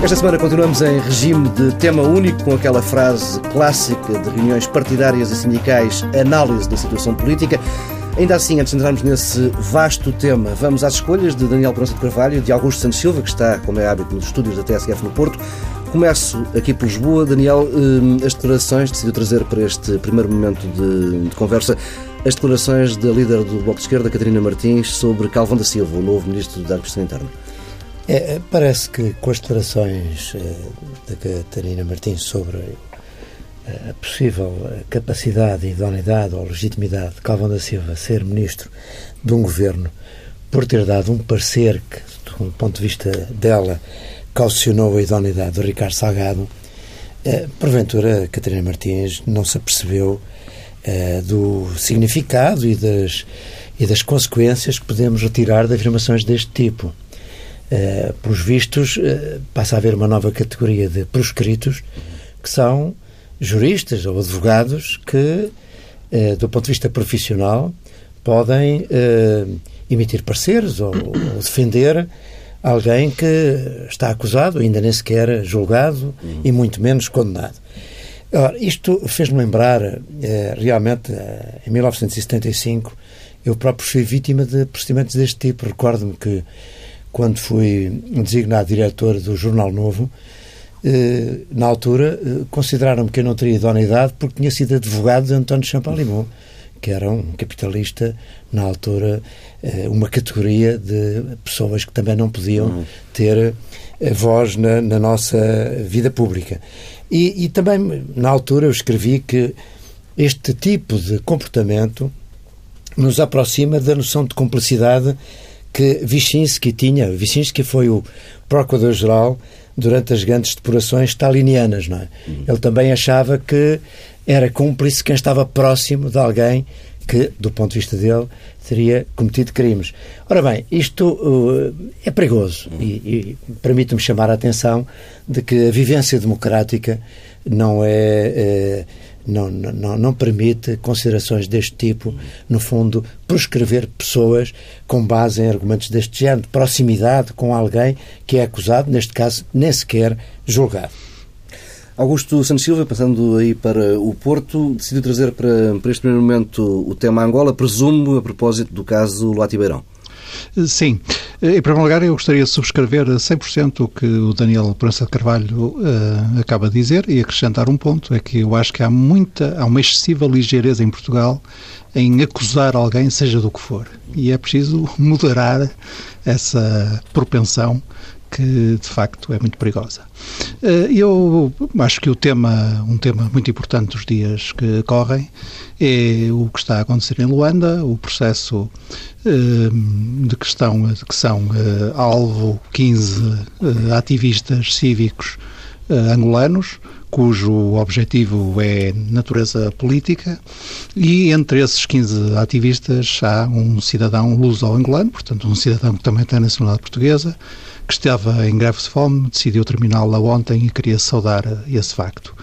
Esta semana continuamos em regime de tema único, com aquela frase clássica de reuniões partidárias e sindicais, análise da situação política. Ainda assim, antes de entrarmos nesse vasto tema, vamos às escolhas de Daniel Pronça de Carvalho e de Augusto Santos Silva, que está, como é hábito, nos estúdios da TSF no Porto. Começo aqui por Lisboa. Daniel, eh, as declarações, decidiu trazer para este primeiro momento de, de conversa as declarações da líder do Bloco de Esquerda, Catarina Martins, sobre Calvão da Silva, o novo Ministro da Administração Interna. É, é, parece que com as declarações eh, da Catarina Martins sobre eh, a possível capacidade, idoneidade ou legitimidade de Calvão da Silva ser ministro de um governo por ter dado um parecer que, do ponto de vista dela, caucionou a idoneidade do Ricardo Salgado, eh, porventura Catarina Martins não se apercebeu do significado e das, e das consequências que podemos retirar de afirmações deste tipo. Uh, pelos vistos, uh, passa a haver uma nova categoria de proscritos que são juristas ou advogados que, uh, do ponto de vista profissional, podem emitir pareceres ou, ou, defender alguém que está acusado, ainda nem sequer julgado uhum. e muito menos condenado. Ora, isto fez-me lembrar, realmente, em 1975, eu próprio fui vítima de procedimentos deste tipo. Recordo-me que quando fui designado diretor do Jornal Novo, eh, na altura eh, consideraram-me que eu não teria idoneidade porque tinha sido advogado de António Champalimau, que era um capitalista, na altura, eh, uma categoria de pessoas que também não podiam uhum. ter voz na, na, nossa vida pública. E, e também, na altura, eu escrevi que este tipo de comportamento nos aproxima da noção de complicidade que Wyszynski tinha. Wyszynski foi o procurador-geral durante as grandes depurações stalinianas, não é? Uhum. Ele também achava que era cúmplice quem estava próximo de alguém que, do ponto de vista dele, teria cometido crimes. Ora bem, isto uh, é perigoso uhum. e, e permite-me chamar a atenção de que a vivência democrática não é. Uh, não, não, não permite considerações deste tipo, no fundo, proscrever pessoas com base em argumentos deste género, de proximidade com alguém que é acusado, neste caso, nem sequer julgado. Augusto Santos Silva, passando aí para o Porto, decidiu trazer para, para este primeiro momento o tema Angola, presumo a propósito do caso Luati Beirão. Sim. Em primeiro lugar, eu gostaria de subscrever 100% o que o Daniel Prança de Carvalho uh, acaba de dizer e acrescentar um ponto, é que eu acho que há muita, há uma excessiva ligeireza em Portugal em acusar alguém, seja do que for. E é preciso moderar essa propensão que de facto é muito perigosa. Eh, eu acho que o tema, um tema muito importante dos dias que correm é o que está a acontecer em Luanda, o processo eh, de que, estão, de que são eh, alvo 15 ativistas cívicos angolanos, cujo objetivo é natureza política, e entre esses 15 ativistas há um cidadão luso-angolano, portanto um cidadão que também tem nacionalidade portuguesa, que estava em greve de fome, decidiu terminá-la ontem e queria saudar esse facto.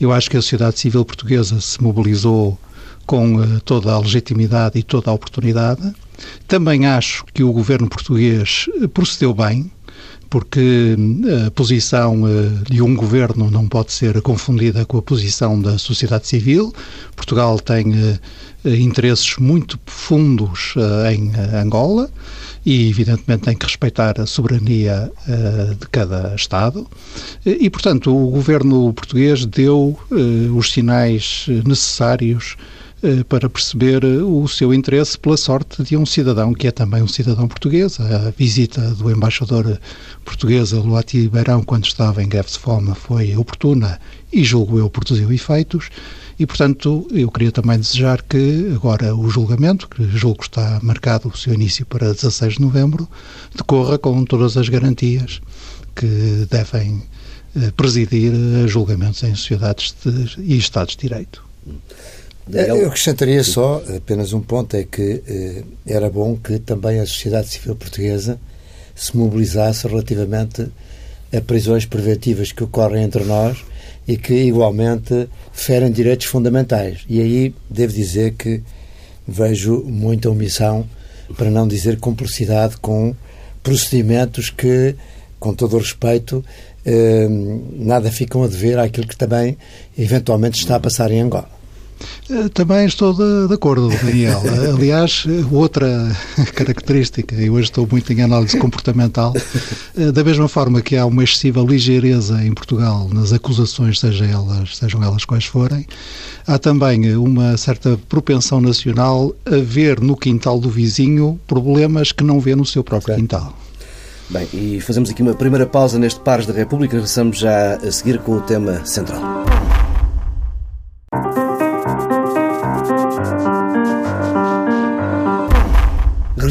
Eu acho que a sociedade civil portuguesa se mobilizou com uh, toda a legitimidade e toda a oportunidade. Também acho que o governo português eh, procedeu bem, porque eh, a posição de um governo não pode ser confundida com a posição da sociedade civil. Portugal tem interesses muito profundos em Angola e, evidentemente, tem que respeitar a soberania de cada Estado. E, portanto, o governo português deu os sinais necessários para perceber o seu interesse pela sorte de um cidadão que é também um cidadão português. A visita do embaixador português a Luati Beirão, quando estava em greve de fome, foi oportuna e, julgo eu, produziu efeitos. E, portanto, eu queria também desejar que agora o julgamento, que julgo está marcado o seu início para 16 de novembro, decorra com todas as garantias que devem eh, presidir julgamentos em sociedades de, e Estados de Direito. Eu acrescentaria só apenas um ponto, é que eh, era bom que também a sociedade civil portuguesa se mobilizasse relativamente a prisões preventivas que ocorrem entre nós e que igualmente ferem direitos fundamentais. E aí devo dizer que vejo muita omissão, para não dizer cumplicidade, com procedimentos que, com todo o respeito, nada ficam a dever àquilo que também eventualmente está a passar em Angola. Eh, também estou de, de acordo, Daniel. Aliás, outra característica, e hoje estou muito em análise comportamental, eh, da mesma forma que há uma excessiva ligeireza em Portugal nas acusações, seja elas, sejam elas quais forem, há também uma certa propensão nacional a ver no quintal do vizinho problemas que não vê no seu próprio quintal. Bem, e fazemos aqui uma primeira pausa neste Pares da República. Regressamos já a seguir com o tema central.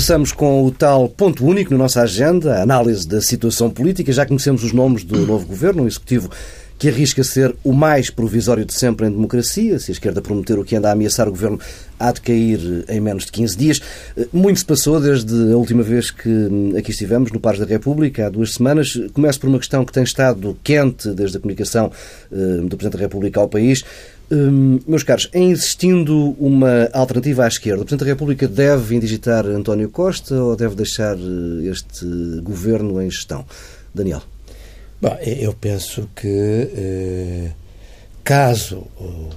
Regressamos com o tal ponto único na nossa agenda, a análise da situação política. Já conhecemos os nomes do novo governo, um executivo que arrisca ser o mais provisório de sempre em democracia. Se a esquerda prometer o que anda a ameaçar o governo, há de cair em menos de 15 dias. Muito se passou desde a última vez que aqui estivemos, no Pares da República, há duas semanas. Começo por uma questão que tem estado quente desde a comunicação eh, do Presidente da República ao país. Hum, meus caros, em existindo uma alternativa à esquerda, o Presidente da República deve indigitar António Costa ou deve deixar eh, este governo em gestão? Daniel. Bom, eu penso que eh, caso o,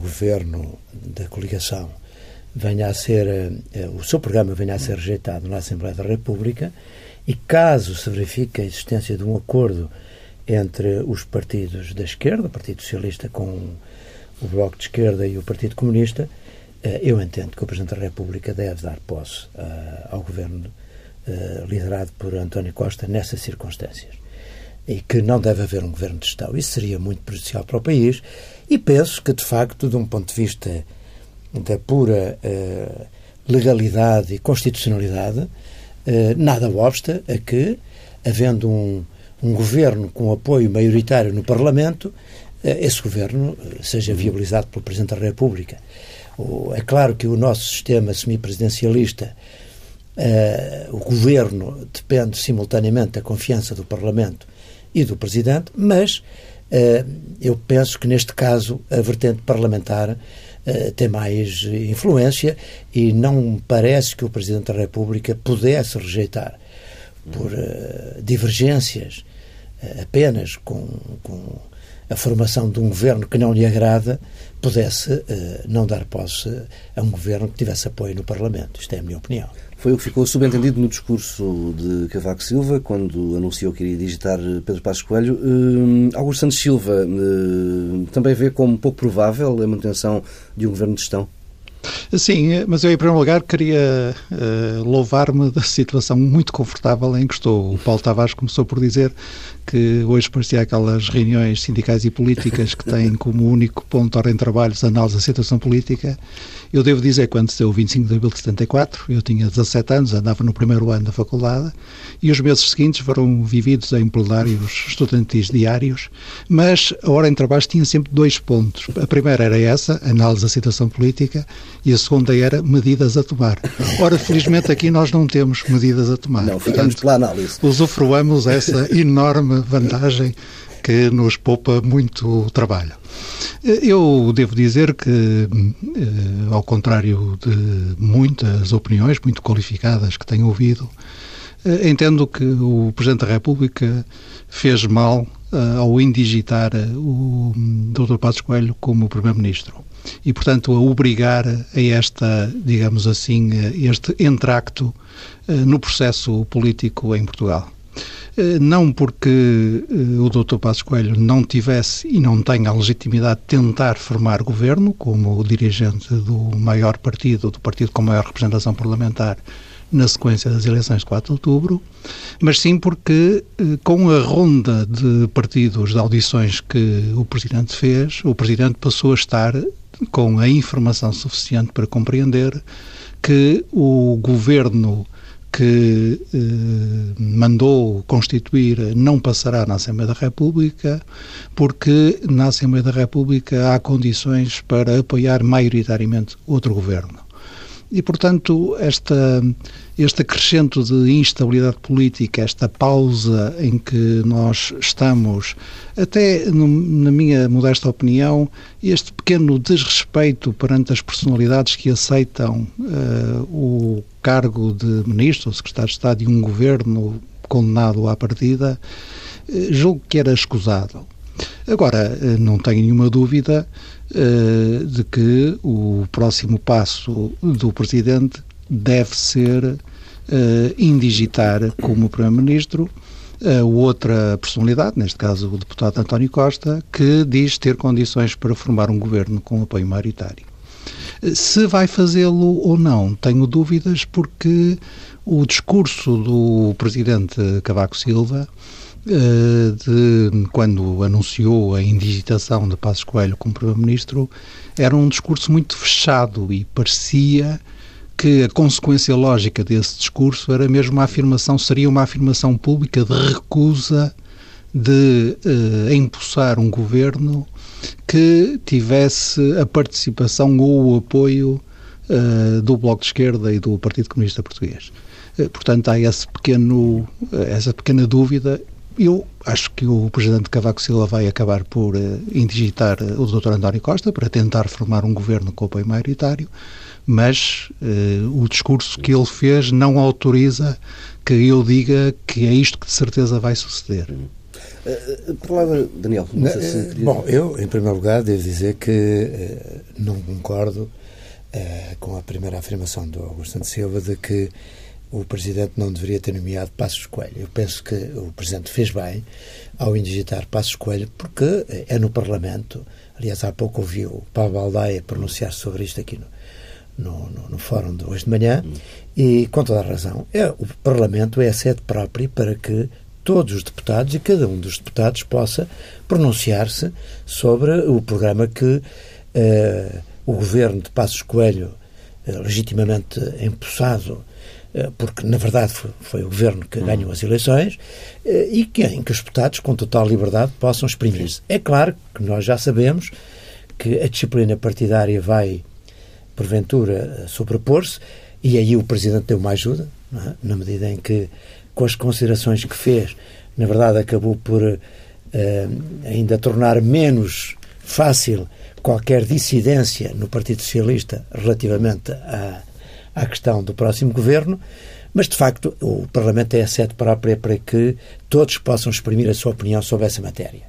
governo da coligação venha a ser, eh, o seu programa venha a ser rejeitado na Assembleia da República e caso se verifique a existência de um acordo entre os partidos da esquerda, o Partido Socialista com o Bloco de Esquerda e o Partido Comunista, eh, eu entendo que o Presidente da República deve dar posse eh, ao governo eh, liderado por António Costa nessas circunstâncias. E que não deve haver um governo de Estado. Isso seria muito prejudicial para o país e penso que, de facto, de um ponto de vista da pura legalidade e constitucionalidade, nada obsta a que, havendo um, um governo com apoio maioritário no Parlamento, esse governo eh, seja viabilizado pelo Presidente da República. É claro que o nosso sistema semipresidencialista, uh, o governo depende simultaneamente da confiança do Parlamento e do Presidente, mas eu penso que neste caso a vertente parlamentar tem mais influência e não parece que o Presidente da República pudesse rejeitar por divergências apenas com, com a formação de um governo que não lhe agrada pudesse uh, não dar posse a um governo que tivesse apoio no Parlamento. Isto é a minha opinião. Foi o que ficou subentendido no discurso de Cavaco Silva, quando anunciou que iria digitar Pedro Passos Coelho. Uh, Augusto Santos Silva uh, também vê como pouco provável a manutenção de um governo de gestão? Sim, mas eu, em primeiro lugar, queria uh, louvar-me da situação muito confortável em que estou. O Paulo Tavares começou por dizer que hoje parecia aquelas reuniões sindicais e políticas que têm como único ponto de ordem de trabalhos análise da situação política. Eu devo dizer, quando se deu o 25 de abril de 74, eu tinha 17 anos, andava no primeiro ano da faculdade, e os meses seguintes foram vividos em plenários estudantis diários, mas a ordem de trabalho tinha sempre dois pontos. A primeira era essa, análise da situação política, e a segunda era medidas a tomar. Ora, felizmente aqui nós não temos medidas a tomar. Não, ficamos pela análise. Usufruamos essa enorme vantagem que nos poupa muito trabalho. Eu devo dizer que, eh, ao contrário de muitas opiniões muito qualificadas que tenho ouvido, eh, entendo que o Presidente da República fez mal eh, ao indigitar o Dr. Passos Coelho como Primeiro-Ministro e, portanto, a obrigar a esta, digamos assim, este entracto no processo político em Portugal. Eh, não porque eh, o Dr. Passos Coelho não tivesse e não tenha a legitimidade de tentar formar governo, como dirigente do maior partido, do partido com maior representação parlamentar, na sequência das eleições de 4 de outubro, mas sim porque, eh, com a ronda de partidos de audições que o Presidente fez, o Presidente passou a estar com a informação suficiente para compreender que o governo que eh, mandou constituir não passará na Assembleia da República, porque na Assembleia da República há condições para apoiar maioritariamente outro governo. E, portanto, esta, este acrescento de instabilidade política, esta pausa em que nós estamos, até no, na minha modesta opinião, este pequeno desrespeito perante as personalidades que aceitam uh, o cargo de ministro ou secretário de Estado de um governo condenado à partida, julgo que era escusado. Agora, não tenho nenhuma dúvida de que o próximo passo do Presidente deve ser indigitar como Primeiro-Ministro a outra personalidade, neste caso o deputado António Costa, que diz ter condições para formar um governo com apoio maioritário. Se vai fazê-lo ou não, tenho dúvidas, porque o discurso do presidente Cavaco Silva, eh, de, quando anunciou a indigitação de Passos Coelho como Primeiro-Ministro, era um discurso muito fechado e parecia que a consequência lógica desse discurso era mesmo uma afirmação, seria uma afirmação pública de recusa de uh, empossar um governo que tivesse a participação ou o apoio uh, do Bloco de Esquerda e do Partido Comunista Português. Uh, portanto, há esse pequeno, essa pequena dúvida. Eu acho que o Presidente Cavaco Silva vai acabar por indigitar o Dr. António Costa para tentar formar um governo com apoio maioritário mas uh, o discurso que ele fez não autoriza que eu diga que é isto que de certeza vai suceder. Uh, palavra, Daniel. Não sei se queria... Bom, eu, em primeiro lugar, devo dizer que uh, não concordo uh, com a primeira afirmação do Augusto Santos Silva de que o Presidente não deveria ter nomeado Passos Coelho. Eu penso que o Presidente fez bem ao indigitar Passos Coelho, porque é no Parlamento. Aliás, há pouco ouvi o Paulo Baldaia pronunciar sobre isto aqui no, no, no, no fórum de hoje de manhã, e com toda a razão. É, o Parlamento é a sede própria para que todos os deputados e cada um dos deputados possa pronunciar-se sobre o programa que eh, o governo de Passos Coelho, eh, legitimamente empossado, porque na verdade foi, o governo que hum. ganhou as eleições, e que, em que os deputados, com total liberdade, possam exprimir-se. É claro que nós já sabemos que a disciplina partidária vai porventura, sobrepor-se, e aí o Presidente deu uma ajuda, é? na medida em que, com as considerações que fez, na verdade acabou por uh, ainda tornar menos fácil qualquer dissidência no Partido Socialista relativamente à, à questão do próximo governo, mas de facto o Parlamento é a sede própria para que todos possam exprimir a sua opinião sobre essa matéria.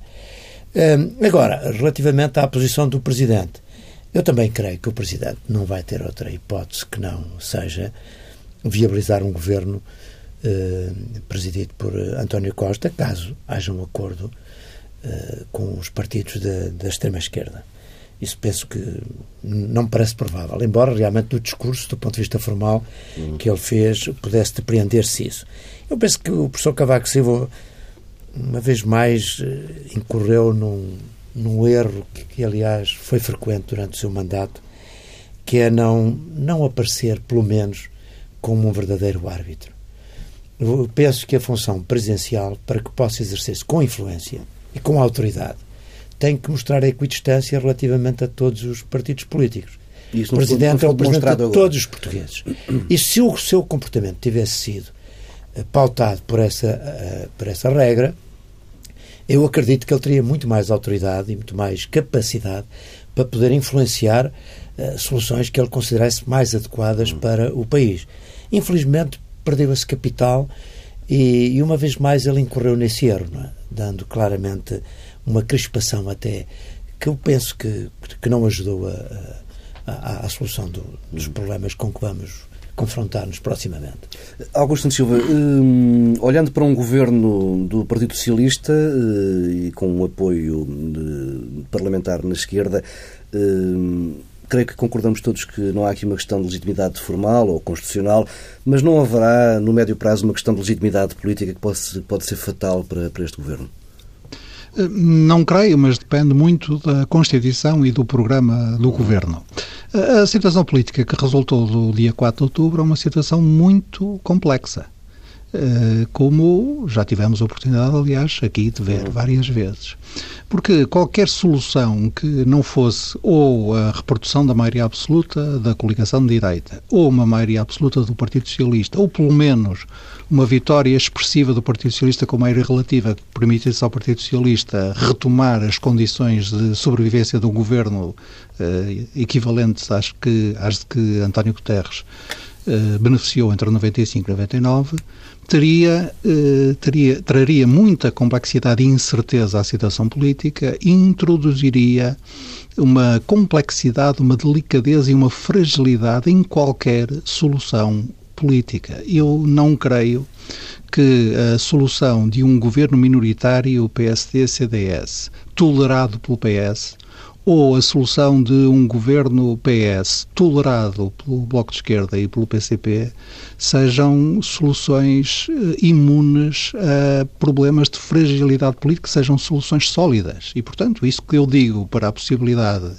Uh, agora, relativamente à posição do Presidente, eu também creio que o Presidente não vai ter outra hipótese que não seja viabilizar um governo eh, presidido por António Costa, caso haja um acordo eh, com os partidos da extrema-esquerda. Isso penso que não me parece provável, embora realmente do discurso, do ponto de vista formal, uhum. que ele fez, pudesse depreender-se isso. Eu penso que o professor Cavaco Silva, uma vez mais, eh, incorreu num, num erro que, que, aliás, foi frequente durante o seu mandato, que é não, não aparecer, pelo menos, como um verdadeiro árbitro. Eu penso que a função presidencial, para que possa exercer-se com influência e com autoridade, tem que mostrar a equidistância relativamente a todos os partidos políticos. Isso o Presidente é o Presidente de agora. todos os portugueses. E se o seu comportamento tivesse sido eh, pautado por essa, eh, por essa regra, eu acredito que ele teria muito mais autoridade e muito mais capacidade para poder influenciar uh, soluções que ele considerasse mais adequadas hum. para o país. Infelizmente, perdeu esse capital e, e, uma vez mais ele incorreu nesse erro, é? dando claramente uma crispação até que eu penso que, que não ajudou a, a, à solução do, dos problemas com que vamos confrontar-nos proximamente. Augusto Silva, hum, olhando para um governo do Partido Socialista eh, e com um apoio de, parlamentar na esquerda, hum, creio que concordamos todos que não há aqui uma questão de legitimidade formal ou constitucional, mas não haverá no médio prazo uma questão de legitimidade política que pode, pode ser fatal para, para este governo? Não creio, mas depende muito da Constituição e do programa do Governo. A situação política que resultou do dia 4 de outubro é uma situação muito complexa. Eh, como já tivemos a oportunidade, aliás, aqui de ver várias vezes. Porque qualquer solução que não fosse ou a reprodução da maioria absoluta da coligação de direita, ou uma maioria absoluta do Partido Socialista, ou pelo menos uma vitória expressiva do Partido Socialista com maioria relativa que permitisse ao Partido Socialista retomar as condições de sobrevivência do governo eh, equivalentes às, que, às de que António Guterres uh, beneficiou entre 95 e 99, teria, uh, teria, traria muita complexidade e incerteza à situação política e introduziria uma complexidade, uma delicadeza e uma fragilidade em qualquer solução política. Eu não creio que a solução de um governo minoritário PSD-CDS, tolerado pelo PS, ou a solução de um governo PS tolerado pelo Bloco de Esquerda e pelo PCP sejam soluções eh, imunes a problemas de fragilidade política, sejam soluções sólidas. E, portanto, isso que eu digo para a possibilidade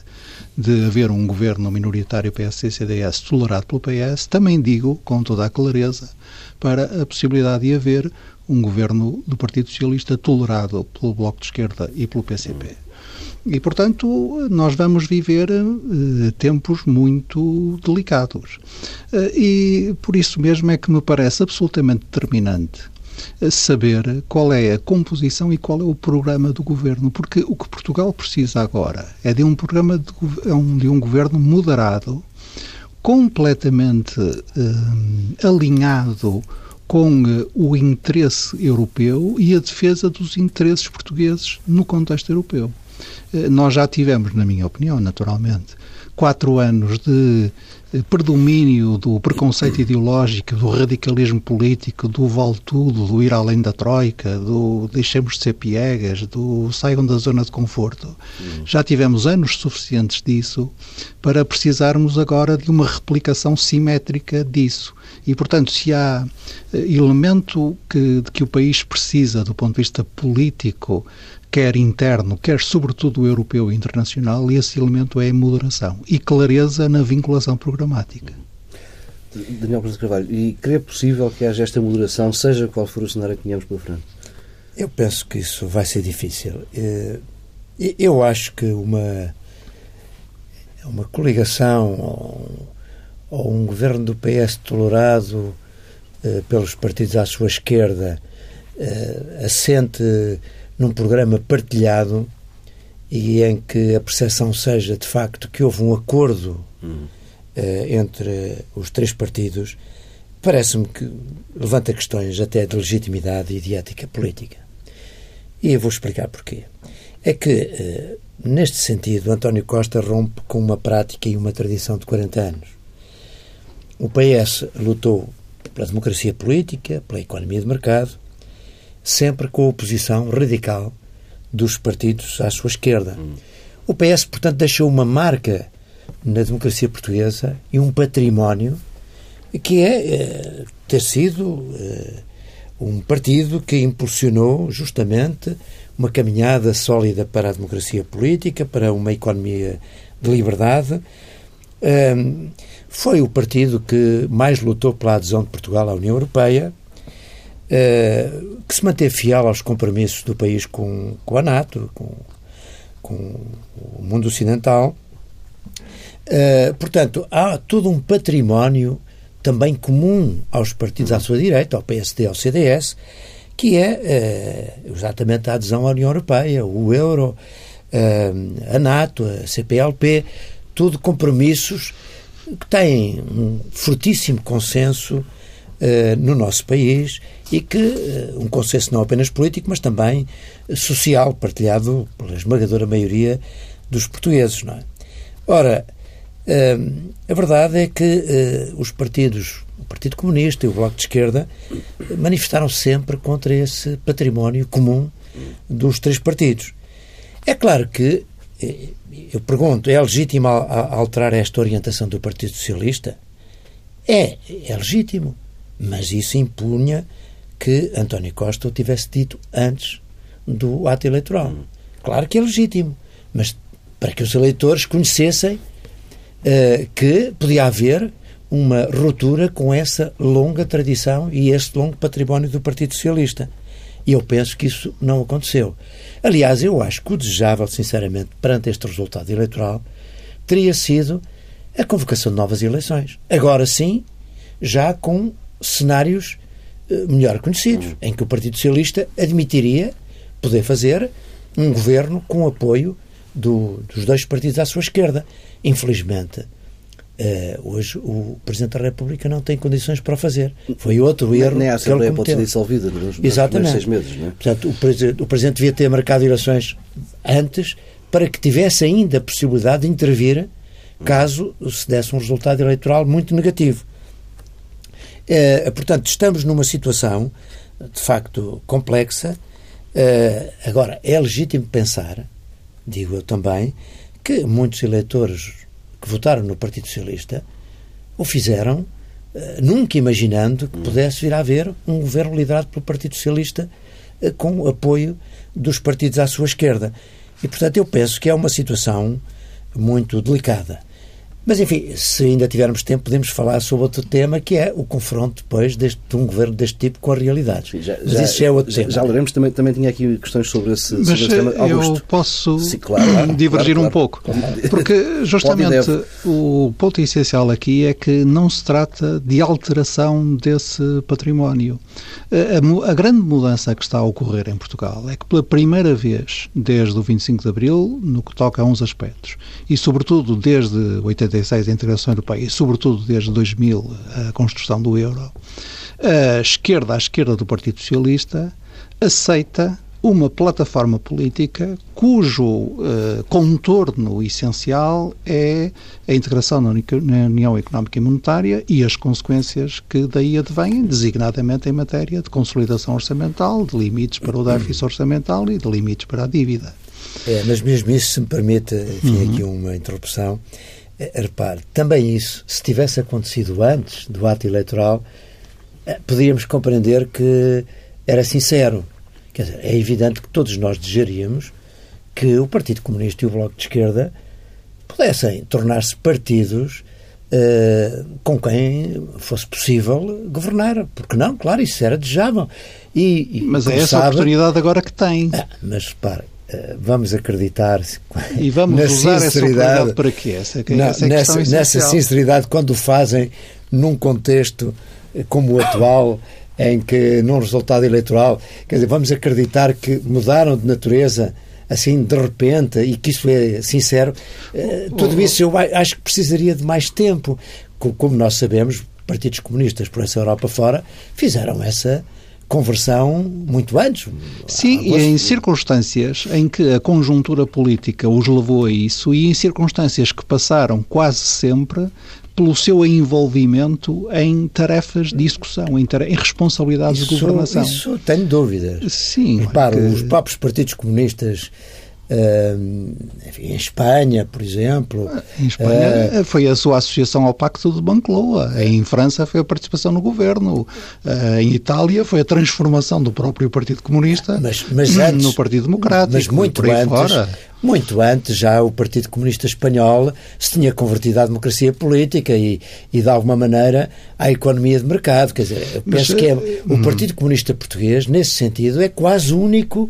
de haver um governo minoritário PSD-CDS tolerado pelo PS, também digo, com toda a clareza, para a possibilidade de haver um governo do Partido Socialista tolerado pelo Bloco de Esquerda e pelo PCP. E, portanto, nós vamos viver uh, tempos muito delicados. Uh, e por isso mesmo é que me parece absolutamente determinante eh, saber qual é a composição e qual é o programa do governo, porque o que Portugal precisa agora é de um programa de, é de um governo moderado, completamente alinhado com o interesse europeu e a defesa dos interesses portugueses no contexto europeu. Eh, nós já tivemos, na minha opinião, naturalmente, quatro anos de eh, predomínio do preconceito ideológico, do radicalismo político, do vale tudo, do ir além da troika, do deixemos de ser piegas, do saiam da zona de conforto. Uhum. Já tivemos anos suficientes disso para precisarmos agora de uma replicação simétrica disso. E, portanto, se há eh, elemento que, de que o país precisa do ponto de vista político quer interno, quer sobretudo europeu e internacional, e esse elemento é a moderação e clareza na vinculação programática. Daniel Presidente Carvalho, e crê possível que haja esta moderação, seja qual for o cenário que tenhamos pela frente? Eu penso que isso vai ser difícil. Eh, eu acho que uma, uma coligação ou, ou um governo do PS tolerado eh, pelos partidos à sua esquerda eh, assente num programa partilhado e em que a percepção seja de facto que houve um acordo uhum. uh, entre os três partidos, parece-me que levanta questões até de legitimidade e de ética política. E eu vou explicar porquê. É que, uh, neste sentido, António Costa rompe com uma prática e uma tradição de 40 anos. O PS lutou pela democracia política, pela economia de mercado, sempre com a oposição radical dos partidos à sua esquerda. Hum. O PS, portanto, deixou uma marca na democracia portuguesa e um património que é, é ter sido é, um partido que impulsionou justamente uma caminhada sólida para a democracia política, para uma economia de liberdade. Um, foi o partido que mais lutou pela adesão de Portugal à União Europeia, eh, que se manteve fiel aos compromissos do país com, com a NATO, com, com o mundo ocidental. Uh, portanto, há todo um património também comum aos partidos à sua direita, ao PSD, ao CDS, que é uh, exatamente a adesão à União Europeia, o euro, a NATO, a CPLP, tudo compromissos que têm um fortíssimo consenso uh, no nosso país e que uh, um consenso não apenas político, mas também social, partilhado pela esmagadora maioria dos portugueses. Não é? Ora, uh, a verdade é que os partidos, o Partido Comunista e o Bloco de Esquerda, manifestaram sempre contra esse património comum dos três partidos. É claro que, eu pergunto, é legítimo alterar esta orientação do Partido Socialista? É, é legítimo. Mas isso impunha que António Costa o tivesse dito antes do ato eleitoral. Claro que é legítimo, mas para que os eleitores conhecessem uh, que podia haver uma ruptura com essa longa tradição e este longo património do Partido Socialista. E eu penso que isso não aconteceu. Aliás, eu acho que o desejável, sinceramente, perante este resultado eleitoral, teria sido a convocação de novas eleições. Agora sim, já com cenários eh, melhor conhecidos, uhum. em que o Partido Socialista admitiria poder fazer um governo com apoio do, dos dois partidos à sua esquerda. Infelizmente, Uh, hoje o Presidente da República não tem condições para o fazer. Foi outro erro. Nem a Assembleia pode ser dissolvida nos, Exatamente. seis meses. Não é? Portanto, o o Presidente devia ter marcado eleições antes para que tivesse ainda a possibilidade de intervir caso se desse um resultado eleitoral muito negativo. Uh, portanto, estamos numa situação de facto complexa. Uh, agora, é legítimo pensar, digo eu também, que muitos eleitores que votaram no Partido Socialista o fizeram uh, nunca imaginando que pudesse vir a haver um governo liderado pelo Partido Socialista com o apoio dos partidos à sua esquerda. E, portanto, eu penso que é uma situação muito delicada. Mas, enfim, se ainda tivermos tempo, podemos falar sobre outro tema, que é o confronto, depois, deste, de um governo deste tipo com a realidade. já, Mas isso já é outro já, tema. Já leremos, também, também tinha aqui questões sobre esse, Mas sobre esse tema. Augusto. eu posso Sim, claro, divergir claro, um pouco. Porque, justamente, o ponto essencial aqui é que não se trata de alteração desse património. A, a, grande mudança que está a ocorrer em Portugal é que, pela primeira vez desde o 25 de Abril, no que toca a uns aspectos, e sobretudo desde 86 a integração europeia, e sobretudo desde 2000 a construção do euro, a esquerda, a esquerda do Partido Socialista, aceita uma plataforma política cujo uh, contorno essencial é a integração na, União Económica e Monetária e as consequências que daí advêm, designadamente em matéria de consolidação orçamental, de limites para o déficit orçamental e de limites para a dívida. É, mas mesmo isso, se me permite, enfim, uhum. aqui uma interrupção, repare, também isso, se tivesse acontecido antes do ato eleitoral, é, podíamos compreender que era sincero Quer dizer, é evidente que todos nós desejaríamos que o Partido Comunista e o Bloco de Esquerda pudessem tornar-se partidos uh, com quem fosse possível governar. Porque não? Claro, isso era desejável. E, e mas é essa sabe, a oportunidade agora que tem. Ah, mas repare, vamos acreditar e vamos na usar sinceridade, essa para quê? Essa, essa é nessa, nessa sinceridade, quando o fazem num contexto como o atual em que, num resultado eleitoral, quer dizer, vamos acreditar que mudaram de natureza assim de repente e que isso é sincero, eh, tudo isso eu acho que precisaria de mais tempo. Como nós sabemos, partidos comunistas por essa Europa fora fizeram essa conversão muito antes. Sim, e em circunstâncias em que a conjuntura política os levou a isso e em circunstâncias que passaram quase sempre pelo seu envolvimento em tarefas de execução, em, em responsabilidades isso, de governação. Isso tenho dúvidas. Sim. Repara, que... os próprios partidos comunistas Uh, enfim, em Espanha, por exemplo. Em Espanha uh, foi a sua associação ao Pacto de Bancloa. Em França foi a participação no governo. Uh, em Itália foi a transformação do próprio Partido Comunista mas, mas antes, no Partido Democrático. Mas muito antes, fora. muito antes já o Partido Comunista Espanhol se tinha convertido à democracia política e, e de alguma maneira à economia de mercado. Quer dizer, eu penso mas, que é, o hum. Partido Comunista Português, nesse sentido, é quase único.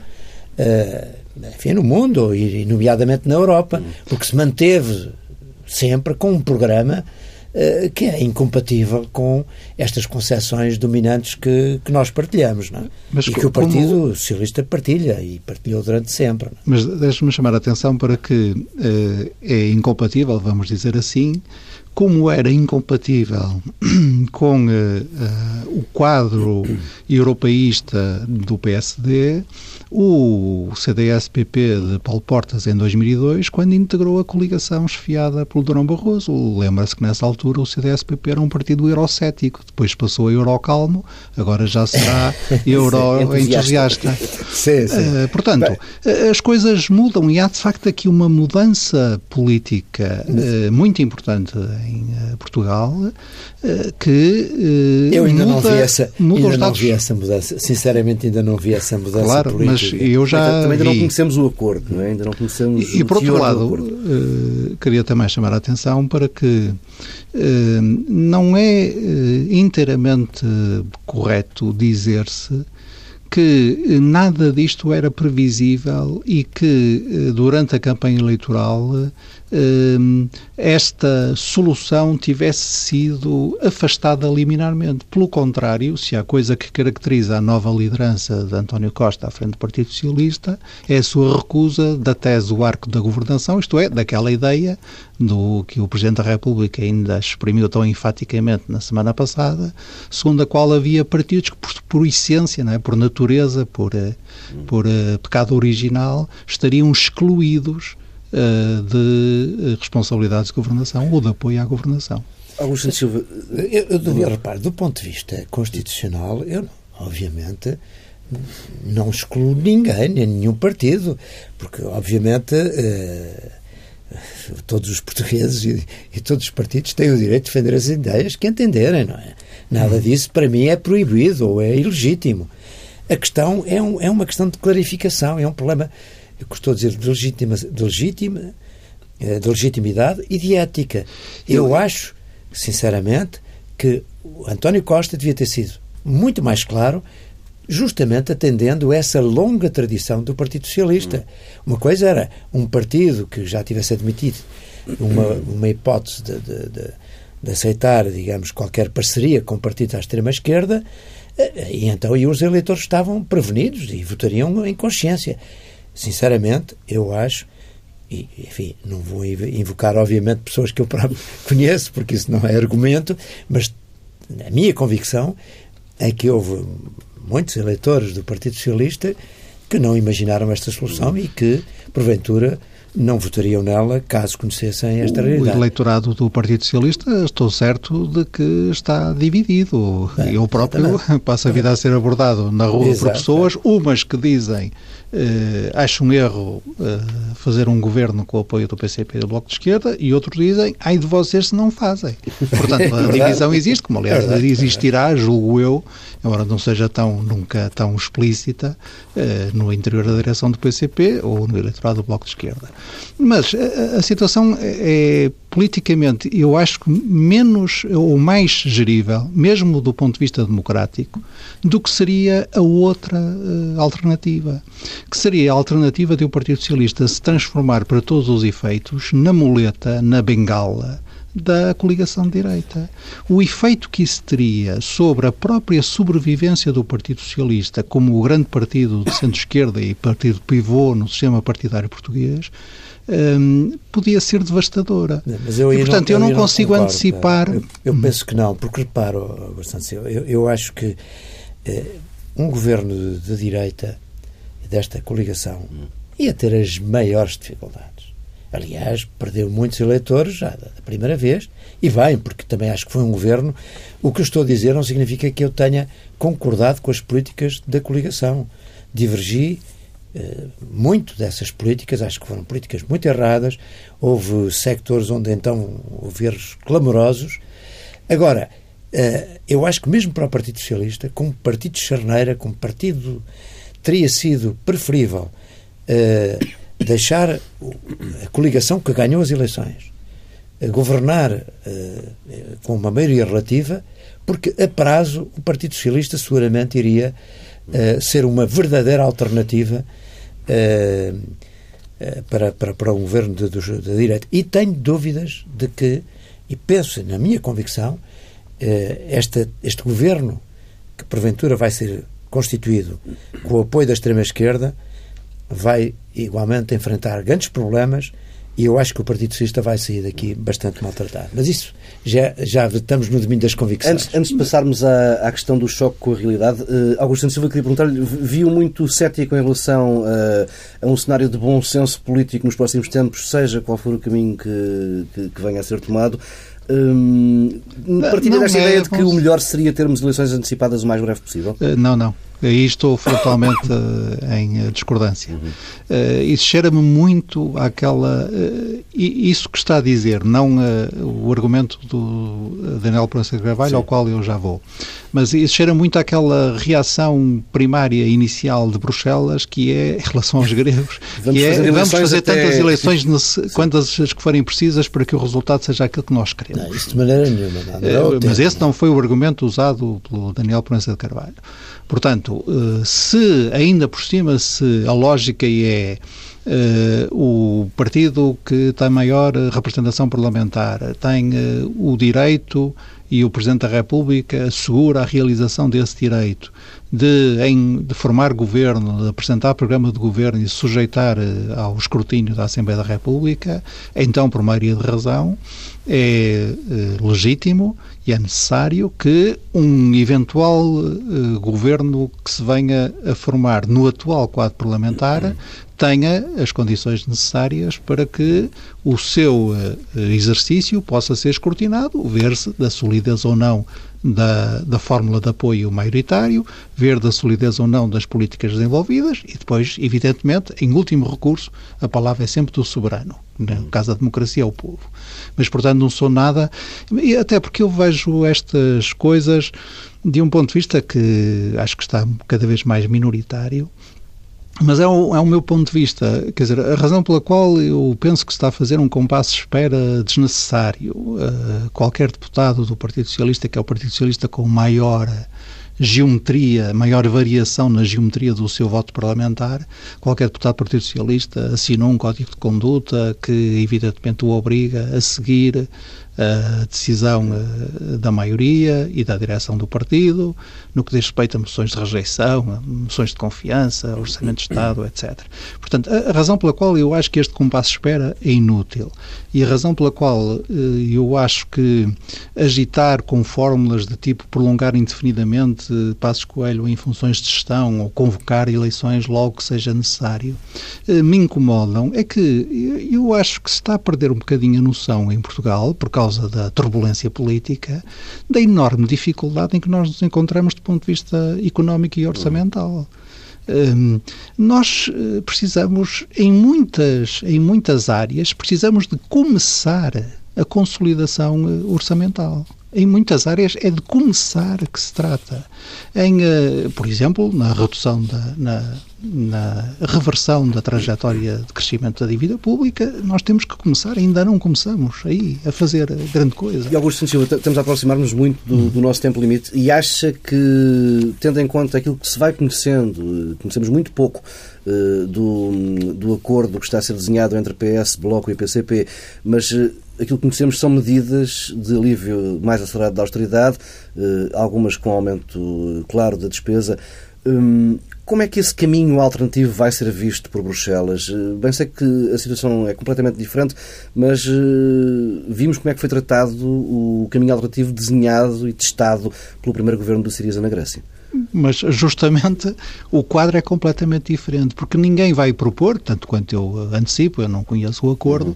Uh, enfim, no mundo, e nomeadamente na Europa, porque se manteve sempre com um programa uh, que é incompatível com estas concepções dominantes que, que nós partilhamos, não é? Mas e que o Partido como... Socialista partilha e partilhou durante sempre. É? Mas deixe-me chamar a atenção para que uh, é incompatível, vamos dizer assim, como era incompatível com uh, uh, o quadro europeísta do PSD, o CDS-PP de Paulo Portas em 2002, quando integrou a coligação chefiada pelo Durão Barroso. Lembra-se que nessa altura o CDS-PP era um partido eurocético, depois passou a eurocalmo, agora já será euro-entusiasta. sim, sim. Uh, portanto, Bem... as coisas mudam e há de facto aqui uma mudança política muito importante em uh, Portugal uh, que uh, eu ainda muda, não vi essa ainda não vi essa mudança sinceramente ainda não vi essa mudança claro política. mas eu já também ainda não conhecemos o acordo não é? ainda não conhecemos e, e por outro lado queria também chamar a atenção para que não é inteiramente correto dizer-se que nada disto era previsível e que durante a campanha eleitoral Hum, esta solução tivesse sido afastada liminarmente. Pelo contrário, se há coisa que caracteriza a nova liderança de António Costa à frente do Partido Socialista, é a sua recusa da tese do arco da governação, isto é, daquela ideia do que o Presidente da República ainda exprimiu tão enfaticamente na semana passada, segundo a qual havia partidos que, por, por essência, não é? por natureza, por, uh, por uh, pecado original, estariam excluídos uh, de responsabilidades de governação ou de apoio à governação. Augusto Silva, eu, eu, eu reparo, do ponto de vista constitucional, eu, obviamente, não excluo ninguém, nem nenhum partido, porque, obviamente, eh, todos os portugueses e, e, todos os partidos têm o direito de defender as ideias que entenderem, não é? Nada disso, para mim, é proibido ou é ilegítimo. A questão é, um, é uma questão de clarificação, é um problema, eu a dizer, de, legitima, de, legitima, eh, de legitimidade e de ética. Eu acho, sinceramente, que António Costa devia ter sido muito mais claro justamente atendendo essa longa tradição do Partido Socialista. Uma coisa era um partido que já tivesse admitido uma, uma hipótese de, de, de, de aceitar, digamos, qualquer parceria com o partido à extrema-esquerda, eh, e então e os eleitores estavam prevenidos e votariam em consciência. Sinceramente, eu acho, e enfim, não vou invocar, obviamente, pessoas que eu próprio conheço, porque isso não é argumento, mas a minha convicção é que houve muitos eleitores do Partido Socialista que não imaginaram esta solução e que, porventura, não votariam nela caso conhecessem esta realidade. O eleitorado do Partido Socialista, estou certo de que está dividido. Bem, Eu próprio exatamente. passo a vida a ser abordado na rua Exato. por pessoas, umas que dizem Uh, acho um erro uh, fazer um governo com o apoio do PCP e do Bloco de Esquerda e outros dizem, ai de vocês se não fazem. Portanto, a divisão existe, como aliás é existirá, julgo eu, embora não seja tão, nunca tão explícita, uh, no interior da direção do PCP ou no eleitorado do Bloco de Esquerda. Mas a, a situação é, é politicamente, eu acho que menos ou mais gerível, mesmo do ponto de vista democrático, do que seria a outra uh, alternativa, que seria a alternativa de o Partido Socialista se transformar para todos os efeitos na muleta, na bengala da coligação de direita. O efeito que isso teria sobre a própria sobrevivência do Partido Socialista como o grande partido de centro-esquerda e partido pivô no sistema partidário português um, podia ser devastadora. E, portanto, não, eu, eu não consigo não antecipar. Eu, eu, penso que não, porque reparo, bastante, eu, eu acho que eh, um governo de, de, direita desta coligação ia ter as maiores dificuldades. Aliás, perdeu muitos eleitores já da primeira vez, e bem, porque também acho que foi um governo. O que eu estou a dizer não significa que eu tenha concordado com as políticas da coligação. Divergi muito dessas políticas, acho que foram políticas muito erradas. Houve sectores onde então houve erros clamorosos. Agora, eh, eu acho que mesmo para o Partido Socialista, como partido de charneira, como partido, teria sido preferível eh, deixar a coligação que ganhou as eleições governar com uma maioria relativa, porque a prazo o Partido Socialista seguramente iria ser uma verdadeira alternativa para, para, para um governo de, de, de direita. E tenho dúvidas de que, e penso na minha convicção, uh, esta, este governo, que porventura vai ser constituído com o apoio da extrema-esquerda, vai igualmente enfrentar grandes problemas e eu acho que o Partido Socialista vai sair daqui bastante maltratado. Mas isso já, já estamos no domínio das convicções. Antes, antes de passarmos à, à, questão do choque com a realidade, uh, Augusto Silva queria perguntar-lhe, viu muito cético em relação uh, a um cenário de bom senso político nos próximos tempos, seja qual for o caminho que, que, que venha a ser tomado. Um, partilha desta é, ideia de que o melhor seria termos eleições antecipadas o mais breve possível? Uh, não, não. Aí estou frontalmente uh, em discordância. Uhum. Uh, isso cheira-me muito àquela. Isso que está a dizer, não o argumento do Daniel Proença de Carvalho, ao qual eu já vou. Mas isso cheira muito àquela reação primária inicial de Bruxelas, que é, em relação aos gregos, vamos que é fazer vamos fazer até... tantas eleições quantas as que forem precisas para que o resultado seja aquilo que nós queremos. Não, isso de maneira nenhuma. Não, não é mas esse não foi o argumento usado pelo Daniel Proença de Carvalho. Portanto, se ainda por cima se a lógica é o partido que tem maior representação parlamentar tem o direito e o Presidente da República assegura a realização desse direito de, em, de formar governo, de apresentar programa de governo e sujeitar ao escrutínio da Assembleia da República, então, por maioria de razão, é legítimo e é necessário que um eventual uh, governo que se venha a formar no atual quadro parlamentar tenha as condições necessárias para que o seu uh, exercício possa ser escrutinado, ver-se da solidez ou não da, da fórmula de apoio maioritário, ver da solidez ou não das políticas desenvolvidas e depois, evidentemente, em último recurso, a palavra é sempre do soberano. No caso da democracia, é o povo. Mas, portanto, não sou nada. E até porque eu vejo estas coisas de um ponto de vista que acho que está cada vez mais minoritário mas é o, é o meu ponto de vista. Quer dizer, a razão pela qual eu penso que se está a fazer um compasso de espera desnecessário. Uh, qualquer deputado do Partido Socialista, que é o Partido Socialista com maior geometria, maior variação na geometria do seu voto parlamentar, qualquer deputado do Partido Socialista assinou um código de conduta que evidentemente o obriga a seguir a decisão eh, da maioria e da direção do partido, no que diz respeito a moções de rejeição, a moções de confiança, orçamento de Estado, etc. Portanto, a razão pela qual eu acho que este compasso de espera é inútil e a razão pela qual eh, eu acho que agitar com fórmulas de tipo prolongar indefinidamente passos coelho em funções de gestão ou convocar eleições logo que seja necessário, eh, me incomodam é que eu acho que se está a perder um bocadinho a noção em Portugal, por causa causa da turbulência política, da enorme dificuldade em que nós nos encontramos do ponto de vista económico e orçamental. Um, nós eh, precisamos, em muitas, em muitas áreas, precisamos de começar a consolidação eh, orçamental em muitas áreas é de começar que se trata. Em, uh, por exemplo, na redução da, na, na, reversão da trajetória de crescimento da dívida pública, nós temos que começar, ainda não começamos aí a fazer grande coisa. E Augusto Silva, estamos a aproximar-nos muito do, do, nosso tempo limite e acha que, tendo em conta aquilo que se vai conhecendo, conhecemos muito pouco uh, do, do acordo que está a ser desenhado entre PS, Bloco e PCP, mas aquilo que conhecemos são medidas de alívio mais acelerado da austeridade, eh, algumas com aumento eh, claro da despesa. Hum, como é que esse caminho alternativo vai ser visto por Bruxelas? Eh, bem sei que a situação é completamente diferente, mas vimos como é que foi tratado o caminho alternativo desenhado e testado pelo primeiro governo do Siriza na Grécia mas justamente o quadro é completamente diferente, porque ninguém vai propor, tanto quanto eu antecipo, eu não conheço o acordo, uhum.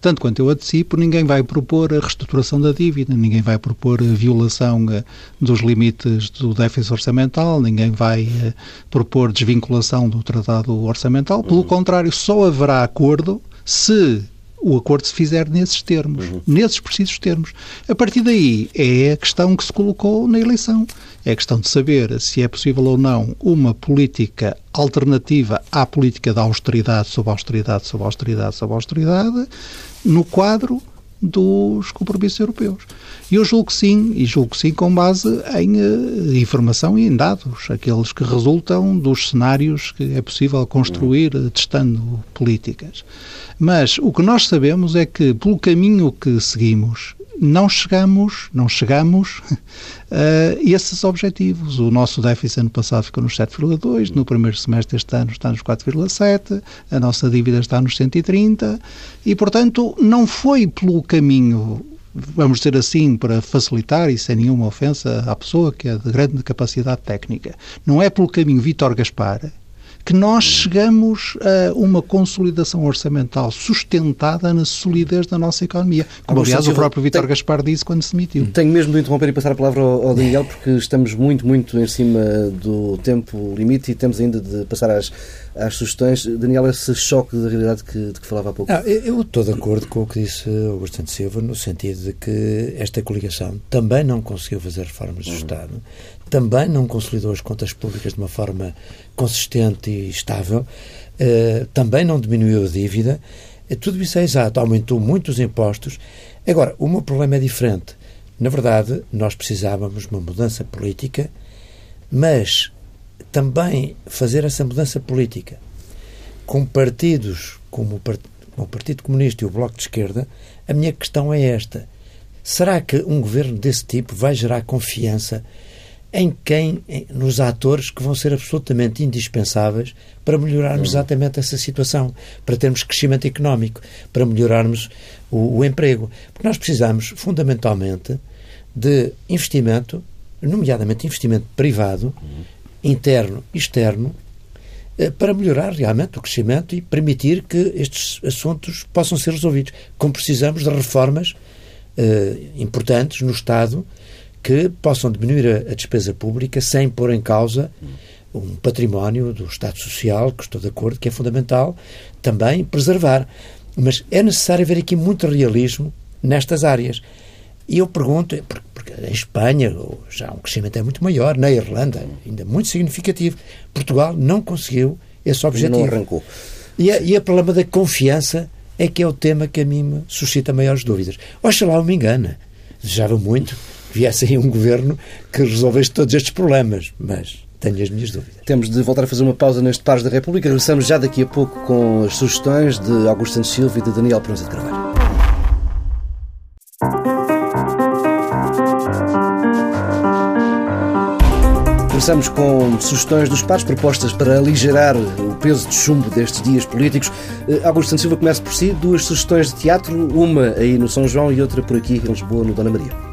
tanto quanto eu antecipo, ninguém vai propor a reestruturação da dívida, ninguém vai propor a violação eh, dos limites do déficit orçamental, ninguém vai eh, propor desvinculação do tratado orçamental, pelo uhum. contrário, só haverá acordo se o acordo se fizer nesses termos, uhum. nesses precisos termos. A partir daí é a questão que se colocou na eleição. É a questão de saber se é possível ou não uma política alternativa à política da austeridade sobre austeridade sobre austeridade sobre austeridade no quadro dos compromissos europeus. E eu julgo que sim, e julgo que sim com base em uh, informação e em dados, aqueles que resultam dos cenários que é possível construir uh, testando políticas. Mas o que nós sabemos é que, pelo caminho que seguimos, não chegamos, não chegamos a esses objetivos. O nosso déficit ano passado ficou nos 7,2, no primeiro semestre deste ano está nos 4,7, a nossa dívida está nos 130 e, portanto, não foi pelo caminho vamos dizer assim, para facilitar e sem nenhuma ofensa à pessoa que é de grande capacidade técnica. Não é pelo caminho Vítor Gaspar que nós chegamos a uma consolidação orçamental sustentada na solidez da nossa economia. Como, aliás, o próprio Vítor Gaspar disse quando se demitiu. Tenho mesmo de interromper e passar a palavra ao, Daniel, porque estamos muito, muito em cima do tempo limite e temos ainda de passar às, às sugestões. Daniel, esse choque de realidade que, de que falava há pouco. Ah, eu estou de acordo com o que disse Augusto de Silva, no sentido de que esta coligação também não conseguiu fazer reformas do uhum. Estado, também não consolidou as contas públicas de uma forma consistente e estável, uh, também não diminuiu a dívida. Uh, tudo isso é exato, aumentou muito os impostos. Agora, o meu problema é diferente. Na verdade, nós precisávamos de uma mudança política, mas também fazer essa mudança política com partidos como o, o Partido Comunista e o Bloco de Esquerda, a minha questão é esta. Será que um governo desse tipo vai gerar confiança em quem, nos atores que vão ser absolutamente indispensáveis para melhorarmos exatamente essa situação, para termos crescimento económico, para melhorarmos o, o emprego. Porque nós precisamos, fundamentalmente, de investimento, nomeadamente investimento privado, interno e externo, eh, para melhorar realmente o crescimento e permitir que estes assuntos possam ser resolvidos. Como precisamos de reformas eh, importantes no Estado que possam diminuir a, a, despesa pública sem pôr em causa um património do Estado Social, que estou de acordo, que é fundamental também preservar. Mas é necessário haver aqui muito realismo nestas áreas. E eu pergunto, porque, porque em Espanha já um crescimento é muito maior, na Irlanda ainda muito significativo. Portugal não conseguiu esse objetivo. Não arrancou. E, a, e o problema da confiança é que é o tema que a mim me suscita maiores dúvidas. Oxalá eu me engana. Desejava muito viesse aí um governo que resolvesse todos estes problemas, mas tenho as minhas dúvidas. Temos de voltar a fazer uma pausa neste Pares da República. Regressamos já daqui a pouco com as sugestões de Augusto Santos Silva e de Daniel Pronza de Carvalho. Começamos com sugestões dos pares, propostas para aligerar o peso de chumbo destes dias políticos. Eh, Augusto Santos Silva começa por si. Duas sugestões de teatro, uma aí no São João e outra por aqui em Lisboa, no Dona Maria.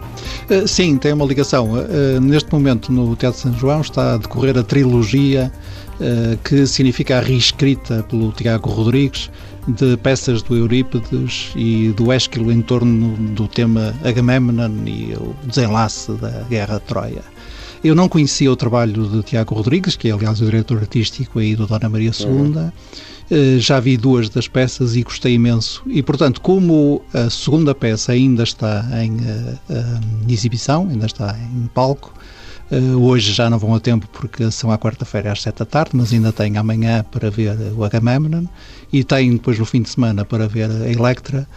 Eh, sim, tem uma ligação. Eh, neste momento, no Teatro São João, está a decorrer a trilogia que significa a reescrita pelo Tiago Rodrigues de peças do Eurípides e do Ésquilo em torno do tema Agamemnon e o desenlace da Guerra de Troia. Eu não conhecia o trabalho de Tiago Rodrigues, que é aliás o diretor artístico aí do Dona Maria II. Uhum. Uh, já vi duas das peças e gostei imenso. E, portanto, como a segunda peça ainda está em uh, exibição, ainda está em palco, hoje já não vão a tempo porque são à quarta-feira às sete da tarde, mas ainda tem amanhã para ver o Agamemnon e tem depois no fim de semana para ver a Electra.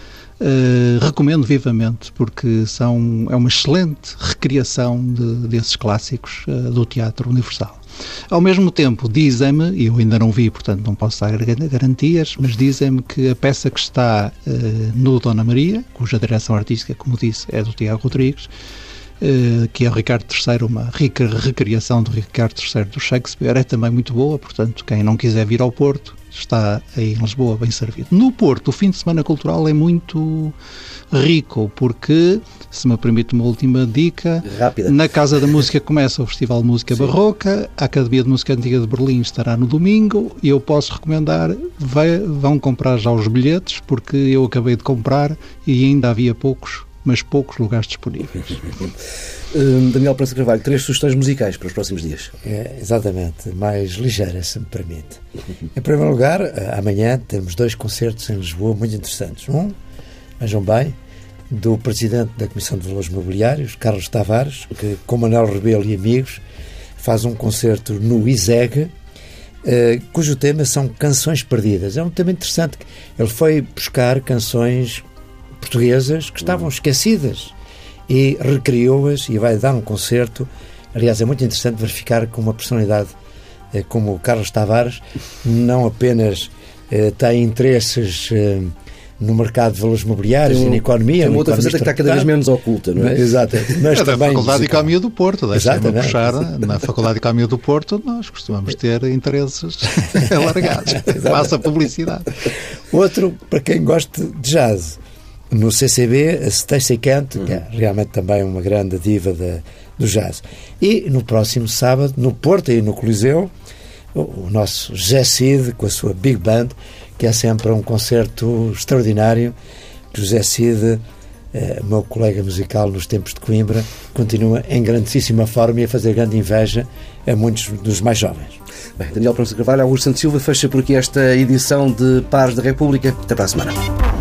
Uh, recomendo vivamente porque são, é uma excelente recriação de, desses clássicos uh, do teatro universal. Ao mesmo tempo, dizem-me, e eu ainda não vi, portanto não posso dar garantias, mas dizem-me que a peça que está uh, no Dona Maria, cuja direção artística, como disse, é do Tiago Rodrigues, que é o Ricardo III, uma rica recriação do Ricardo III do Shakespeare, é também muito boa, portanto, quem não quiser vir ao Porto, está em Lisboa bem servido. No Porto, o fim de semana cultural é muito rico, porque, se me permite uma última dica, Rápida. na Casa da Música começa o Festival de Música Sim. Barroca, a Academia de Música Antiga de Berlim estará no domingo e eu posso recomendar, vai, vão comprar já os bilhetes, porque eu acabei de comprar e ainda havia poucos mas poucos lugares disponíveis. Hum, Daniel Prensa Carvalho, três sugestões musicais para os próximos dias. É, exatamente, mais ligeiras, se me permite. em primeiro lugar, eh, amanhã temos dois concertos em Lisboa muito interessantes. Um, vejam bem, do Presidente da Comissão de Valores Mobiliários, Carlos Tavares, que com Manuel Rebelo e amigos faz um concerto no ISEG, eh, cujo tema são canções perdidas. É um tema interessante. Ele foi buscar canções portuguesas que estavam esquecidas e recriou-as e vai dar um concerto. Aliás, é muito interessante verificar que uma personalidade eh, como o Carlos Tavares não apenas eh, tem interesses eh, no mercado de valores mobiliários um, e na economia. Tem uma outra faceta que está cada vez menos oculta, não é? Exato. Mas é da Faculdade de Economia do Porto, deixa-me puxar. Na Faculdade de Economia do Porto nós costumamos ter interesses alargados. Faça publicidade. Outro, para quem gosta de jazz, no CCB, a Stacey Kent, uhum. que é realmente também uma grande diva de, do jazz. E no próximo sábado, no Porto e no Coliseu, o, o nosso Cid, com a sua Big Band, que é sempre um concerto extraordinário. José Cid, eh, meu colega musical nos tempos de Coimbra, continua em grandíssima forma e a fazer grande inveja a muitos dos mais jovens. Bem, Daniel Pronto Carvalho, Augusto Santos Silva fecha por aqui esta edição de Pares da República. Até para a semana.